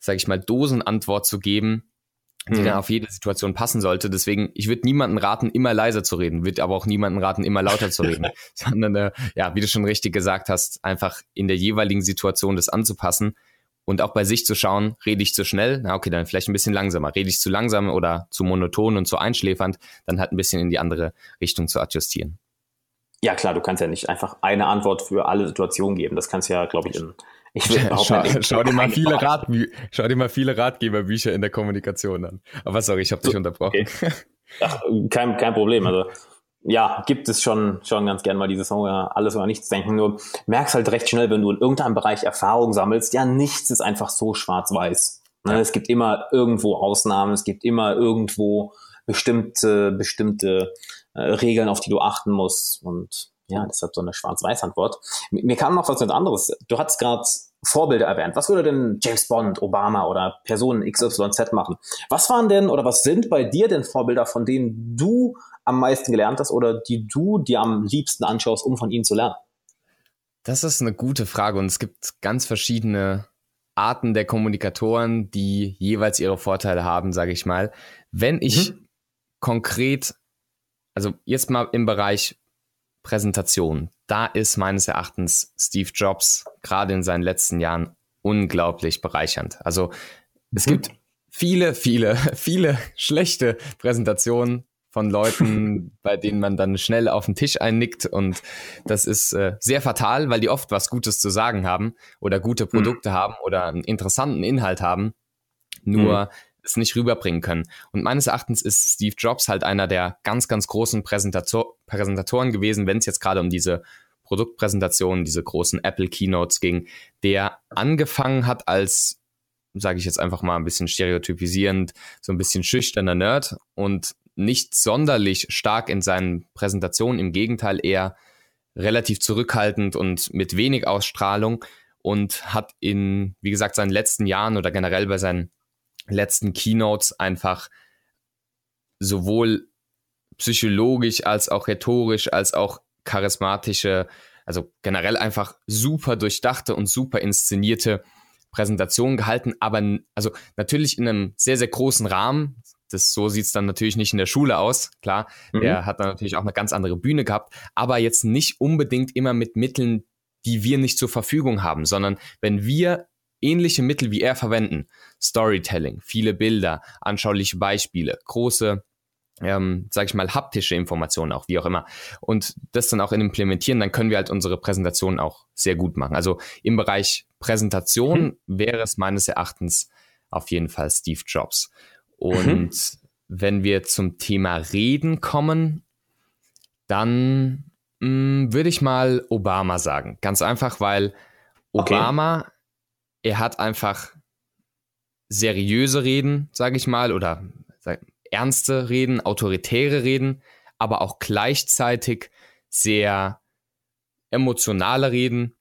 sag ich mal, Dosenantwort zu geben, die mhm. dann auf jede Situation passen sollte. Deswegen, ich würde niemanden raten, immer leiser zu reden, würde aber auch niemanden raten, immer lauter zu reden, sondern, äh, ja, wie du schon richtig gesagt hast, einfach in der jeweiligen Situation das anzupassen und auch bei sich zu schauen, rede ich zu schnell, na okay, dann vielleicht ein bisschen langsamer. Rede ich zu langsam oder zu monoton und zu einschläfernd, dann halt ein bisschen in die andere Richtung zu adjustieren. Ja klar, du kannst ja nicht einfach eine Antwort für alle Situationen geben. Das kannst du ja, glaube ich, in ich will schau, schau, dir mal viele Rat, schau dir mal viele Ratgeberbücher in der Kommunikation an. Aber sorry, ich habe dich so, unterbrochen. Okay. Ach, kein, kein Problem. Also ja, gibt es schon, schon ganz gern mal dieses ja, alles oder nichts denken. Nur merkst halt recht schnell, wenn du in irgendeinem Bereich Erfahrung sammelst, ja, nichts ist einfach so schwarz-weiß. Ne? Ja. Es gibt immer irgendwo Ausnahmen, es gibt immer irgendwo bestimmte, bestimmte äh, Regeln, auf die du achten musst. Und ja, deshalb so eine Schwarz-Weiß-Antwort. Mir kam noch was anderes. Du hast gerade Vorbilder erwähnt. Was würde denn James Bond, Obama oder Personen XYZ machen? Was waren denn oder was sind bei dir denn Vorbilder, von denen du am meisten gelernt hast oder die du dir am liebsten anschaust, um von ihnen zu lernen? Das ist eine gute Frage und es gibt ganz verschiedene Arten der Kommunikatoren, die jeweils ihre Vorteile haben, sage ich mal. Wenn ich mhm. konkret, also jetzt mal im Bereich Präsentation, da ist meines Erachtens Steve Jobs gerade in seinen letzten Jahren unglaublich bereichernd. Also es mhm. gibt viele, viele, viele schlechte Präsentationen von Leuten, bei denen man dann schnell auf den Tisch einnickt und das ist äh, sehr fatal, weil die oft was Gutes zu sagen haben oder gute mhm. Produkte mhm. haben oder einen interessanten Inhalt haben, nur mhm. es nicht rüberbringen können. Und meines Erachtens ist Steve Jobs halt einer der ganz, ganz großen Präsentator Präsentatoren gewesen, wenn es jetzt gerade um diese Produktpräsentationen, diese großen Apple Keynotes ging, der angefangen hat als sage ich jetzt einfach mal ein bisschen stereotypisierend, so ein bisschen schüchterner Nerd und nicht sonderlich stark in seinen Präsentationen, im Gegenteil eher relativ zurückhaltend und mit wenig Ausstrahlung und hat in, wie gesagt, seinen letzten Jahren oder generell bei seinen letzten Keynotes einfach sowohl psychologisch als auch rhetorisch als auch charismatische, also generell einfach super durchdachte und super inszenierte Präsentationen gehalten, aber also natürlich in einem sehr, sehr großen Rahmen, das, so sieht's dann natürlich nicht in der Schule aus. Klar, mhm. der hat dann natürlich auch eine ganz andere Bühne gehabt, aber jetzt nicht unbedingt immer mit Mitteln, die wir nicht zur Verfügung haben, sondern wenn wir ähnliche Mittel wie er verwenden, Storytelling, viele Bilder, anschauliche Beispiele, große ähm, sage ich mal, haptische Informationen auch, wie auch immer. Und das dann auch implementieren, dann können wir halt unsere Präsentation auch sehr gut machen. Also im Bereich Präsentation mhm. wäre es meines Erachtens auf jeden Fall Steve Jobs. Und mhm. wenn wir zum Thema Reden kommen, dann mh, mm, würde ich mal Obama sagen. Ganz einfach, weil Obama, okay. er hat einfach seriöse Reden, sage ich mal, oder sag, ernste Reden, autoritäre Reden, aber auch gleichzeitig sehr emotionale Reden,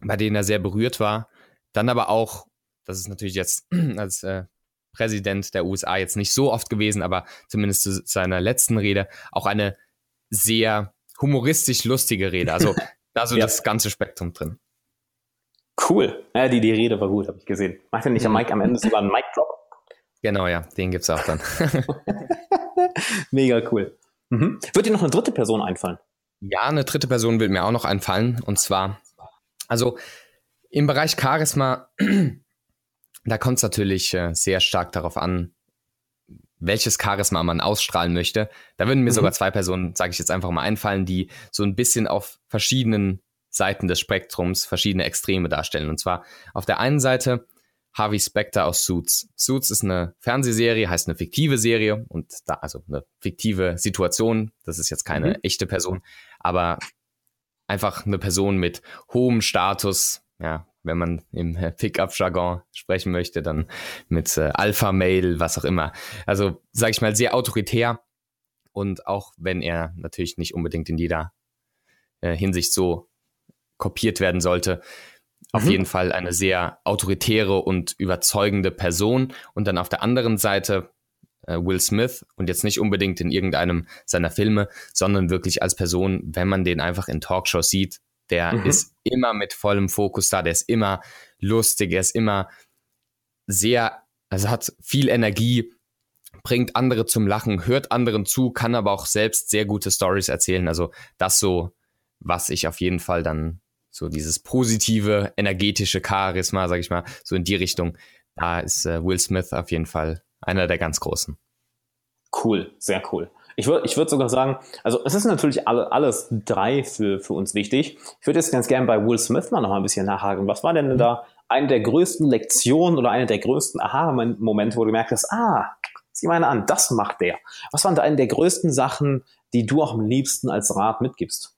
bei denen er sehr berührt war. Dann aber auch, das ist natürlich jetzt als äh, Präsident der USA jetzt nicht so oft gewesen, aber zumindest zu seiner letzten Rede auch eine sehr humoristisch lustige Rede. Also da so ja. das ganze Spektrum drin. Cool. Ja, die, die Rede war gut, habe ich gesehen. Macht er nicht mhm. Mike am Ende sogar einen Mic-Drop? Genau, ja, den gibt es auch dann. Mega cool. Mhm. Wird dir noch eine dritte Person einfallen? Ja, eine dritte Person wird mir auch noch einfallen. Und zwar, also im Bereich Charisma, da kommt es natürlich äh, sehr stark darauf an, welches Charisma man ausstrahlen möchte. Da würden mir mhm. sogar zwei Personen, sage ich jetzt einfach mal, einfallen, die so ein bisschen auf verschiedenen Seiten des Spektrums verschiedene Extreme darstellen. Und zwar auf der einen Seite Harvey Specter aus Suits. Suits ist eine Fernsehserie, heißt eine fiktive Serie und da, also eine fiktive Situation. Das ist jetzt keine mhm. echte Person, aber einfach eine Person mit hohem Status. Ja, wenn man im Pickup-Jargon sprechen möchte, dann mit äh, Alpha-Mail, was auch immer. Also, sage ich mal, sehr autoritär und auch wenn er natürlich nicht unbedingt in jeder äh, Hinsicht so kopiert werden sollte, auf mhm. jeden Fall eine sehr autoritäre und überzeugende Person. Und dann auf der anderen Seite äh, Will Smith und jetzt nicht unbedingt in irgendeinem seiner Filme, sondern wirklich als Person, wenn man den einfach in Talkshows sieht, der mhm. ist immer mit vollem Fokus da, der ist immer lustig, er ist immer sehr, also hat viel Energie, bringt andere zum Lachen, hört anderen zu, kann aber auch selbst sehr gute Stories erzählen. Also das so, was ich auf jeden Fall dann so dieses positive, energetische Charisma, sag ich mal, so in die Richtung. Da ist äh, Will Smith auf jeden Fall einer der ganz großen. Cool, sehr cool. Ich würde ich würd sogar sagen, also es ist natürlich alle, alles drei für, für uns wichtig. Ich würde jetzt ganz gerne bei Will Smith mal noch mal ein bisschen nachhaken. Was war denn da eine der größten Lektionen oder eine der größten Aha-Momente, wo du gemerkt hast, ah, sieh mal an, das macht der. Was waren da eine der größten Sachen, die du auch am liebsten als Rat mitgibst?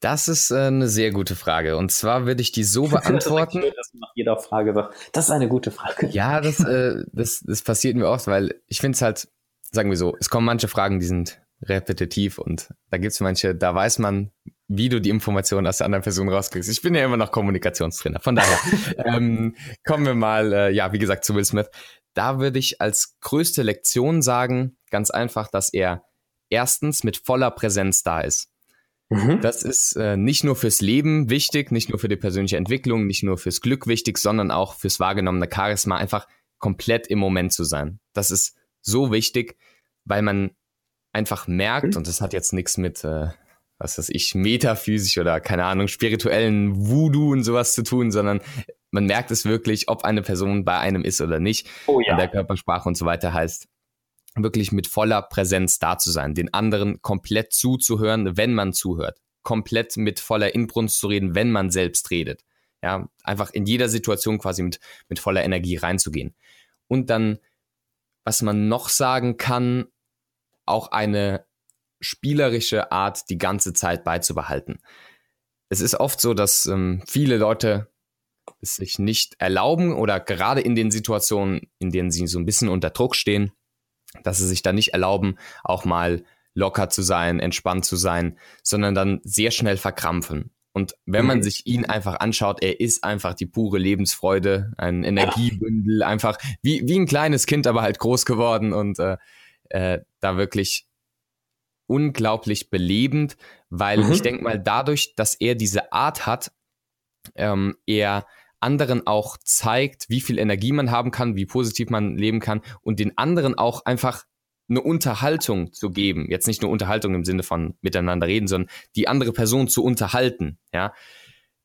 Das ist äh, eine sehr gute Frage. Und zwar würde ich die so beantworten. das dass nach jeder Frage sagt, das ist eine gute Frage. Ja, das, äh, das, das passiert mir oft, weil ich finde es halt, sagen wir so, es kommen manche Fragen, die sind repetitiv und da gibt es manche, da weiß man, wie du die Informationen aus der anderen Person rauskriegst. Ich bin ja immer noch Kommunikationstrainer. Von daher ähm, kommen wir mal, äh, ja, wie gesagt, zu Will Smith. Da würde ich als größte Lektion sagen, ganz einfach, dass er erstens mit voller Präsenz da ist. Mhm. Das ist äh, nicht nur fürs Leben wichtig, nicht nur für die persönliche Entwicklung, nicht nur fürs Glück wichtig, sondern auch fürs wahrgenommene Charisma, einfach komplett im Moment zu sein. Das ist so wichtig, weil man einfach merkt, mhm. und das hat jetzt nichts mit, äh, was weiß ich, metaphysisch oder keine Ahnung, spirituellen Voodoo und sowas zu tun, sondern man merkt es wirklich, ob eine Person bei einem ist oder nicht. Oh ja. In der Körpersprache und so weiter heißt, wirklich mit voller Präsenz da zu sein, den anderen komplett zuzuhören, wenn man zuhört, komplett mit voller Inbrunst zu reden, wenn man selbst redet. Ja, einfach in jeder Situation quasi mit, mit voller Energie reinzugehen. Und dann, was man noch sagen kann, auch eine spielerische Art die ganze Zeit beizubehalten. Es ist oft so, dass ähm, viele Leute es sich nicht erlauben oder gerade in den Situationen, in denen sie so ein bisschen unter Druck stehen, dass sie sich da nicht erlauben, auch mal locker zu sein, entspannt zu sein, sondern dann sehr schnell verkrampfen. Und wenn man mhm. sich ihn einfach anschaut, er ist einfach die pure Lebensfreude, ein Energiebündel, einfach wie, wie ein kleines Kind, aber halt groß geworden und äh, äh, da wirklich unglaublich belebend, weil mhm. ich denke mal, dadurch, dass er diese Art hat, ähm, er anderen auch zeigt, wie viel Energie man haben kann, wie positiv man leben kann und den anderen auch einfach eine Unterhaltung zu geben. Jetzt nicht nur Unterhaltung im Sinne von miteinander reden, sondern die andere Person zu unterhalten. Ja,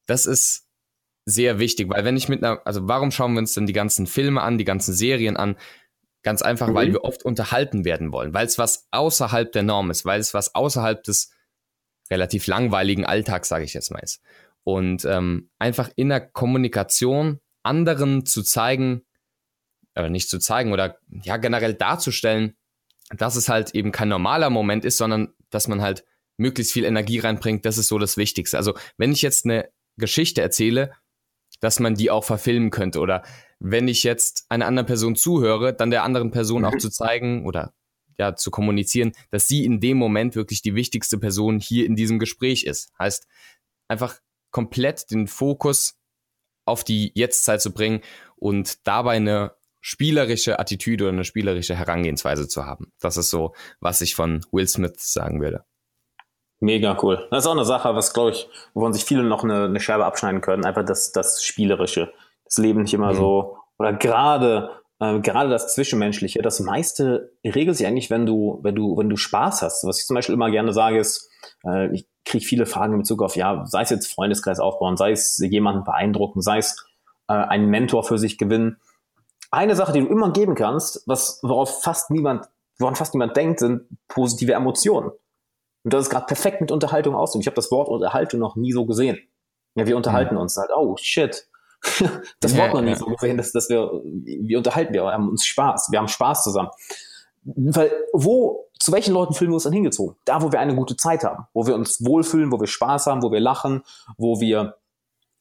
das ist sehr wichtig, weil wenn ich mit einer, also warum schauen wir uns denn die ganzen Filme an, die ganzen Serien an? Ganz einfach, mhm. weil wir oft unterhalten werden wollen, weil es was außerhalb der Norm ist, weil es was außerhalb des relativ langweiligen Alltags, sage ich jetzt mal, ist und ähm, einfach in der Kommunikation anderen zu zeigen, äh, nicht zu zeigen oder ja generell darzustellen, dass es halt eben kein normaler Moment ist, sondern dass man halt möglichst viel Energie reinbringt, das ist so das Wichtigste. Also wenn ich jetzt eine Geschichte erzähle, dass man die auch verfilmen könnte oder wenn ich jetzt einer anderen Person zuhöre, dann der anderen Person mhm. auch zu zeigen oder ja zu kommunizieren, dass sie in dem Moment wirklich die wichtigste Person hier in diesem Gespräch ist. Heißt einfach komplett den Fokus auf die Jetztzeit zu bringen und dabei eine spielerische Attitüde oder eine spielerische Herangehensweise zu haben. Das ist so, was ich von Will Smith sagen würde. Mega cool. Das ist auch eine Sache, was, glaube ich, wovon sich viele noch eine, eine Scherbe abschneiden können. Einfach das, das Spielerische. Das Leben nicht immer mhm. so, oder gerade, äh, gerade das Zwischenmenschliche. Das meiste regelt sich eigentlich, wenn du, wenn du, wenn du Spaß hast. Was ich zum Beispiel immer gerne sage, ist, äh, ich kriege viele Fragen in Bezug auf, ja, sei es jetzt Freundeskreis aufbauen, sei es jemanden beeindrucken, sei es äh, einen Mentor für sich gewinnen. Eine Sache, die du immer geben kannst, was, worauf fast niemand, woran fast niemand denkt, sind positive Emotionen. Und das ist gerade perfekt mit Unterhaltung aus. Ich habe das Wort Unterhaltung noch nie so gesehen. Ja, wir unterhalten mhm. uns halt. Oh, shit. das Wort noch nie ja. so gesehen, dass, dass wir, wir unterhalten, wir haben uns Spaß. Wir haben Spaß zusammen. Weil, wo, zu welchen Leuten fühlen wir uns dann hingezogen? Da, wo wir eine gute Zeit haben, wo wir uns wohlfühlen, wo wir Spaß haben, wo wir lachen, wo wir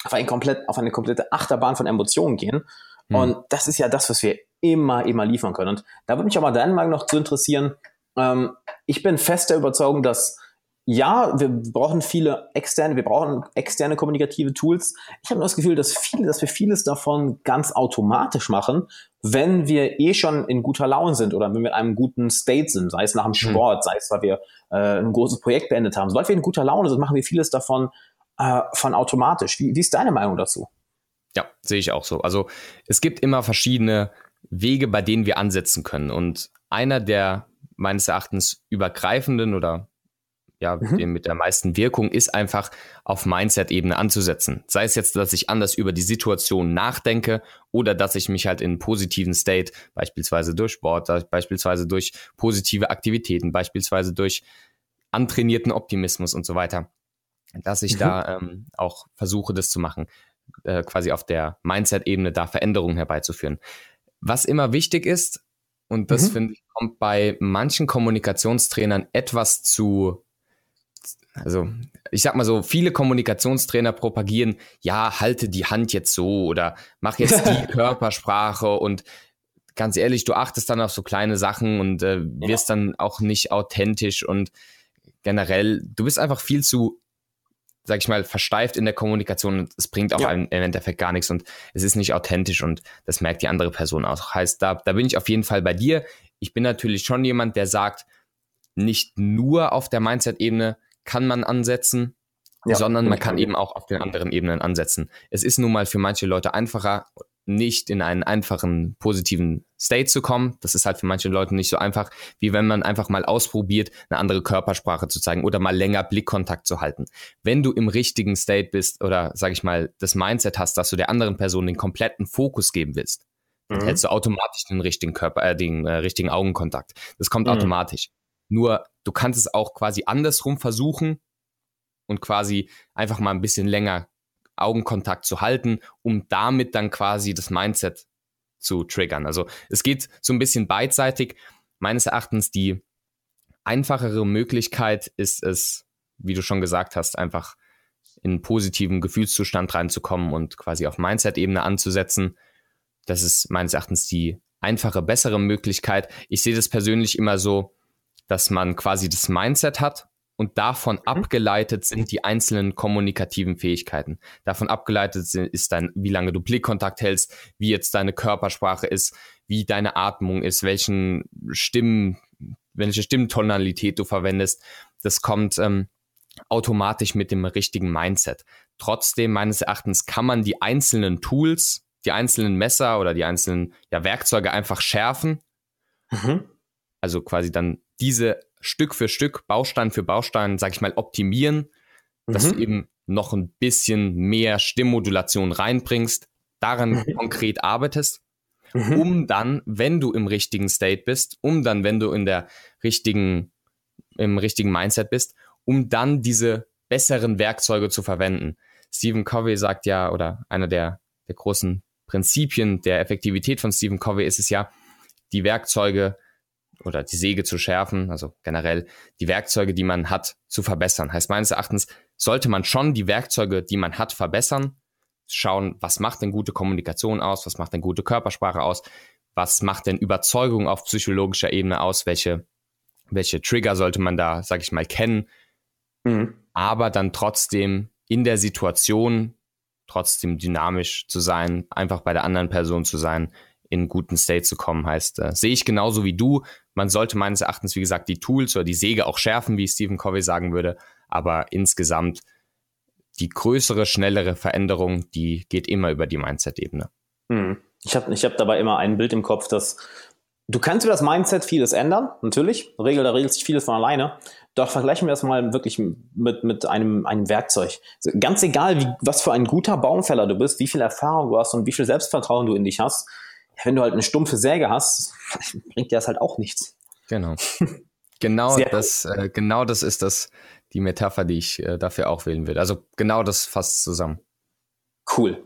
auf, ein komplett, auf eine komplette Achterbahn von Emotionen gehen. Mhm. Und das ist ja das, was wir immer, immer liefern können. Und da würde mich aber deine Meinung noch zu interessieren, ähm, ich bin fest der Überzeugung, dass ja, wir brauchen viele externe, wir brauchen externe kommunikative Tools. Ich habe das Gefühl, dass viele, dass wir vieles davon ganz automatisch machen, wenn wir eh schon in guter Laune sind oder wenn wir in einem guten State sind, sei es nach dem mhm. Sport, sei es, weil wir äh, ein großes Projekt beendet haben. Sobald wir in guter Laune sind, machen wir vieles davon äh, von automatisch. Wie, wie ist deine Meinung dazu? Ja, sehe ich auch so. Also es gibt immer verschiedene Wege, bei denen wir ansetzen können. Und einer der meines Erachtens übergreifenden oder ja, mhm. mit der meisten Wirkung ist einfach auf Mindset-Ebene anzusetzen. Sei es jetzt, dass ich anders über die Situation nachdenke oder dass ich mich halt in positiven State, beispielsweise durch Sport, beispielsweise durch positive Aktivitäten, beispielsweise durch antrainierten Optimismus und so weiter, dass ich mhm. da ähm, auch versuche, das zu machen, äh, quasi auf der Mindset-Ebene da Veränderungen herbeizuführen. Was immer wichtig ist, und das mhm. finde ich, kommt bei manchen Kommunikationstrainern etwas zu, also ich sag mal so, viele Kommunikationstrainer propagieren, ja, halte die Hand jetzt so oder mach jetzt die Körpersprache und ganz ehrlich, du achtest dann auf so kleine Sachen und äh, wirst ja. dann auch nicht authentisch und generell, du bist einfach viel zu sag ich mal, versteift in der Kommunikation und es bringt auch ja. im Endeffekt gar nichts und es ist nicht authentisch und das merkt die andere Person auch. Heißt, da, da bin ich auf jeden Fall bei dir. Ich bin natürlich schon jemand, der sagt, nicht nur auf der Mindset-Ebene kann man ansetzen, ja, sondern man kann eben auch auf den anderen Ebenen ansetzen. Es ist nun mal für manche Leute einfacher, nicht in einen einfachen positiven State zu kommen. Das ist halt für manche Leute nicht so einfach, wie wenn man einfach mal ausprobiert, eine andere Körpersprache zu zeigen oder mal länger Blickkontakt zu halten. Wenn du im richtigen State bist oder sag ich mal das Mindset hast, dass du der anderen Person den kompletten Fokus geben willst, mhm. dann hättest du automatisch den richtigen Körper, äh, den äh, richtigen Augenkontakt. Das kommt mhm. automatisch. Nur du kannst es auch quasi andersrum versuchen und quasi einfach mal ein bisschen länger Augenkontakt zu halten, um damit dann quasi das Mindset zu triggern. Also es geht so ein bisschen beidseitig. Meines Erachtens die einfachere Möglichkeit ist es, wie du schon gesagt hast, einfach in einen positiven Gefühlszustand reinzukommen und quasi auf Mindset-Ebene anzusetzen. Das ist meines Erachtens die einfache, bessere Möglichkeit. Ich sehe das persönlich immer so, dass man quasi das Mindset hat und davon mhm. abgeleitet sind die einzelnen kommunikativen Fähigkeiten. Davon abgeleitet ist dann, wie lange du Blickkontakt hältst, wie jetzt deine Körpersprache ist, wie deine Atmung ist, welchen Stimmen, welche Stimmtonalität du verwendest. Das kommt ähm, automatisch mit dem richtigen Mindset. Trotzdem meines Erachtens kann man die einzelnen Tools, die einzelnen Messer oder die einzelnen ja, Werkzeuge einfach schärfen. Mhm. Also quasi dann diese Stück für Stück, Baustein für Baustein, sag ich mal, optimieren, mhm. dass du eben noch ein bisschen mehr Stimmmodulation reinbringst, daran mhm. konkret arbeitest, mhm. um dann, wenn du im richtigen State bist, um dann, wenn du in der richtigen, im richtigen Mindset bist, um dann diese besseren Werkzeuge zu verwenden. Stephen Covey sagt ja, oder einer der, der großen Prinzipien der Effektivität von Stephen Covey ist es ja, die Werkzeuge oder die Säge zu schärfen, also generell die Werkzeuge, die man hat, zu verbessern. Heißt meines Erachtens sollte man schon die Werkzeuge, die man hat, verbessern, schauen, was macht denn gute Kommunikation aus, was macht denn gute Körpersprache aus, was macht denn Überzeugung auf psychologischer Ebene aus, welche, welche Trigger sollte man da, sag ich mal, kennen, mhm. aber dann trotzdem in der Situation trotzdem dynamisch zu sein, einfach bei der anderen Person zu sein, in einen guten State zu kommen, heißt, äh, sehe ich genauso wie du. Man sollte meines Erachtens, wie gesagt, die Tools oder die Säge auch schärfen, wie Stephen Covey sagen würde, aber insgesamt die größere, schnellere Veränderung, die geht immer über die Mindset-Ebene. Hm. Ich habe ich hab dabei immer ein Bild im Kopf, dass du kannst über das Mindset vieles ändern, natürlich. Regel, da regelt sich vieles von alleine. Doch vergleichen wir das mal wirklich mit, mit einem, einem Werkzeug. Ganz egal, wie, was für ein guter Baumfäller du bist, wie viel Erfahrung du hast und wie viel Selbstvertrauen du in dich hast, wenn du halt eine stumpfe Säge hast, bringt dir das halt auch nichts. Genau. Genau das, äh, genau das ist das, die Metapher, die ich äh, dafür auch wählen würde. Also genau das fasst zusammen. Cool.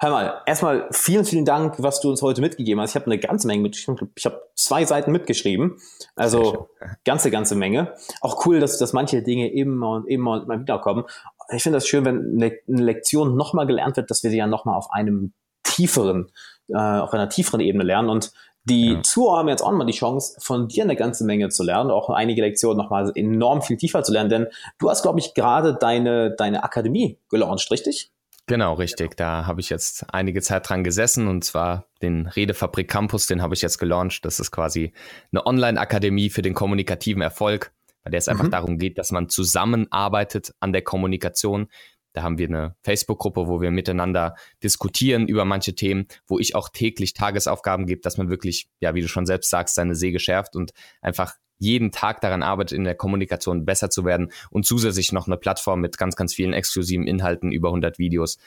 Hör mal, erstmal vielen, vielen Dank, was du uns heute mitgegeben hast. Ich habe eine ganze Menge mitgeschrieben. Ich habe zwei Seiten mitgeschrieben. Also ganze, ganze Menge. Auch cool, dass, dass manche Dinge immer und immer und immer wieder kommen. Ich finde das schön, wenn eine Lektion nochmal gelernt wird, dass wir sie ja nochmal auf einem tieferen, äh, auf einer tieferen Ebene lernen. Und die ja. Zuhörer haben jetzt auch mal die Chance, von dir eine ganze Menge zu lernen, auch einige Lektionen nochmal enorm viel tiefer zu lernen, denn du hast, glaube ich, gerade deine, deine Akademie gelauncht, richtig? Genau, richtig. Da habe ich jetzt einige Zeit dran gesessen und zwar den Redefabrik Campus, den habe ich jetzt gelauncht. Das ist quasi eine Online-Akademie für den kommunikativen Erfolg, bei der es einfach mhm. darum geht, dass man zusammenarbeitet an der Kommunikation. Da haben wir eine Facebook-Gruppe, wo wir miteinander diskutieren über manche Themen, wo ich auch täglich Tagesaufgaben gebe, dass man wirklich, ja, wie du schon selbst sagst, seine Säge schärft und einfach jeden Tag daran arbeitet, in der Kommunikation besser zu werden und zusätzlich noch eine Plattform mit ganz, ganz vielen exklusiven Inhalten, über 100 Videos,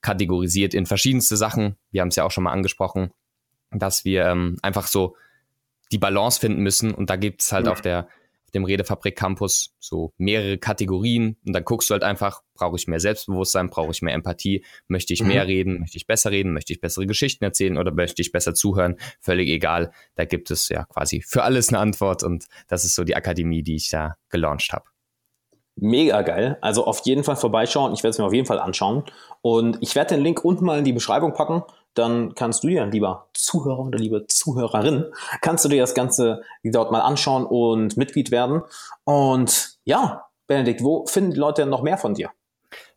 kategorisiert in verschiedenste Sachen. Wir haben es ja auch schon mal angesprochen, dass wir ähm, einfach so die Balance finden müssen und da gibt es halt ja. auf der dem Redefabrik Campus so mehrere Kategorien und dann guckst du halt einfach, brauche ich mehr Selbstbewusstsein, brauche ich mehr Empathie, möchte ich mehr mhm. reden, möchte ich besser reden, möchte ich bessere Geschichten erzählen oder möchte ich besser zuhören, völlig egal. Da gibt es ja quasi für alles eine Antwort und das ist so die Akademie, die ich da gelauncht habe. Mega geil. Also auf jeden Fall vorbeischauen. Ich werde es mir auf jeden Fall anschauen. Und ich werde den Link unten mal in die Beschreibung packen dann kannst du dir, lieber Zuhörer oder liebe Zuhörerin, kannst du dir das Ganze dort mal anschauen und Mitglied werden. Und ja, Benedikt, wo finden die Leute noch mehr von dir?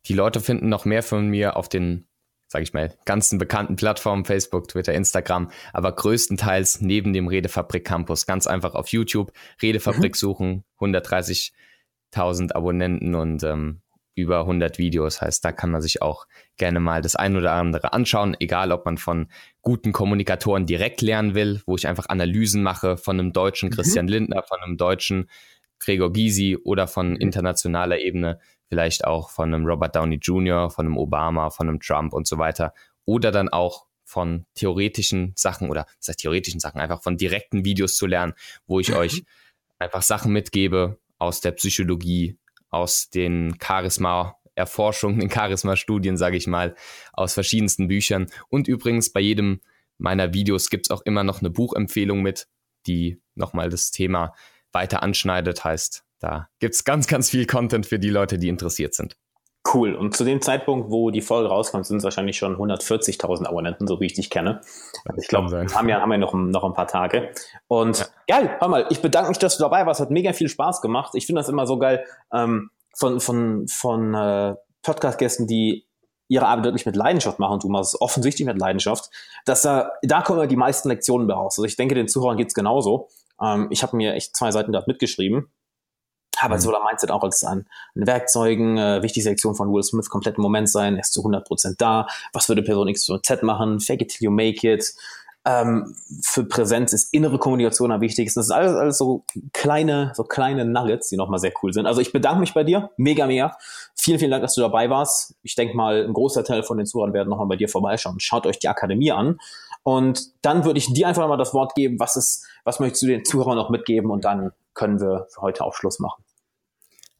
Die Leute finden noch mehr von mir auf den, sage ich mal, ganzen bekannten Plattformen, Facebook, Twitter, Instagram, aber größtenteils neben dem Redefabrik Campus. Ganz einfach auf YouTube, Redefabrik mhm. suchen, 130.000 Abonnenten und ähm, über 100 Videos. Heißt, da kann man sich auch gerne mal das ein oder andere anschauen, egal ob man von guten Kommunikatoren direkt lernen will, wo ich einfach Analysen mache von einem deutschen mhm. Christian Lindner, von einem deutschen Gregor Gysi oder von mhm. internationaler Ebene, vielleicht auch von einem Robert Downey Jr., von einem Obama, von einem Trump und so weiter. Oder dann auch von theoretischen Sachen oder das heißt theoretischen Sachen, einfach von direkten Videos zu lernen, wo ich mhm. euch einfach Sachen mitgebe aus der Psychologie, aus den Charisma-Erforschungen, den Charisma-Studien, sage ich mal, aus verschiedensten Büchern. Und übrigens bei jedem meiner Videos gibt es auch immer noch eine Buchempfehlung mit, die nochmal das Thema weiter anschneidet. Heißt, da gibt es ganz, ganz viel Content für die Leute, die interessiert sind. Cool. Und zu dem Zeitpunkt, wo die Folge rauskommt, sind es wahrscheinlich schon 140.000 Abonnenten, so wie ich dich kenne. Also ich glaube, haben ja, haben ja noch, noch ein paar Tage. Und ja. geil, hör mal, ich bedanke mich, dass du dabei warst. Hat mega viel Spaß gemacht. Ich finde das immer so geil ähm, von, von, von äh, Podcast-Gästen, die ihre Arbeit wirklich mit Leidenschaft machen. Du machst es offensichtlich mit Leidenschaft. Dass da, da kommen ja die meisten Lektionen raus. Also ich denke, den Zuhörern geht's genauso. Ähm, ich habe mir echt zwei Seiten dort mitgeschrieben aber mhm. so oder Mindset auch als an, an Werkzeugen, äh, wichtige Sektion von Will Smith, komplett im Moment sein, er ist zu 100% da, was würde Person X zu Z machen, fake it till you make it, ähm, für Präsenz ist innere Kommunikation am wichtigsten. Das ist alles, alles so kleine, so kleine Nuggets, die nochmal sehr cool sind. Also ich bedanke mich bei dir, mega, mega. Vielen, vielen Dank, dass du dabei warst. Ich denke mal, ein großer Teil von den Zuhörern werden nochmal bei dir vorbeischauen. Schaut euch die Akademie an. Und dann würde ich dir einfach mal das Wort geben, was ist, was möchtest du den Zuhörern noch mitgeben und dann können wir für heute auch Schluss machen.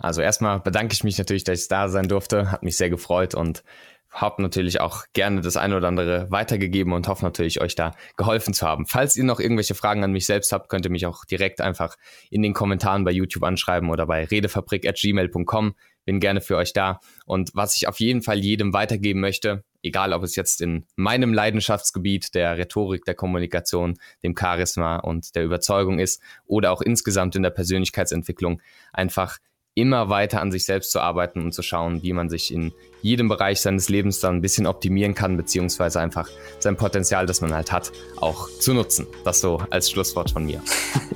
Also erstmal bedanke ich mich natürlich, dass ich da sein durfte. Hat mich sehr gefreut und habe natürlich auch gerne das eine oder andere weitergegeben und hoffe natürlich, euch da geholfen zu haben. Falls ihr noch irgendwelche Fragen an mich selbst habt, könnt ihr mich auch direkt einfach in den Kommentaren bei YouTube anschreiben oder bei redefabrik.gmail.com. Bin gerne für euch da. Und was ich auf jeden Fall jedem weitergeben möchte, egal ob es jetzt in meinem Leidenschaftsgebiet der Rhetorik, der Kommunikation, dem Charisma und der Überzeugung ist oder auch insgesamt in der Persönlichkeitsentwicklung, einfach immer weiter an sich selbst zu arbeiten und zu schauen, wie man sich in jedem Bereich seines Lebens dann ein bisschen optimieren kann, beziehungsweise einfach sein Potenzial, das man halt hat, auch zu nutzen. Das so als Schlusswort von mir.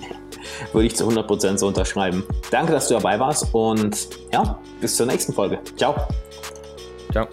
Würde ich zu 100% so unterschreiben. Danke, dass du dabei warst und ja, bis zur nächsten Folge. Ciao. Ciao.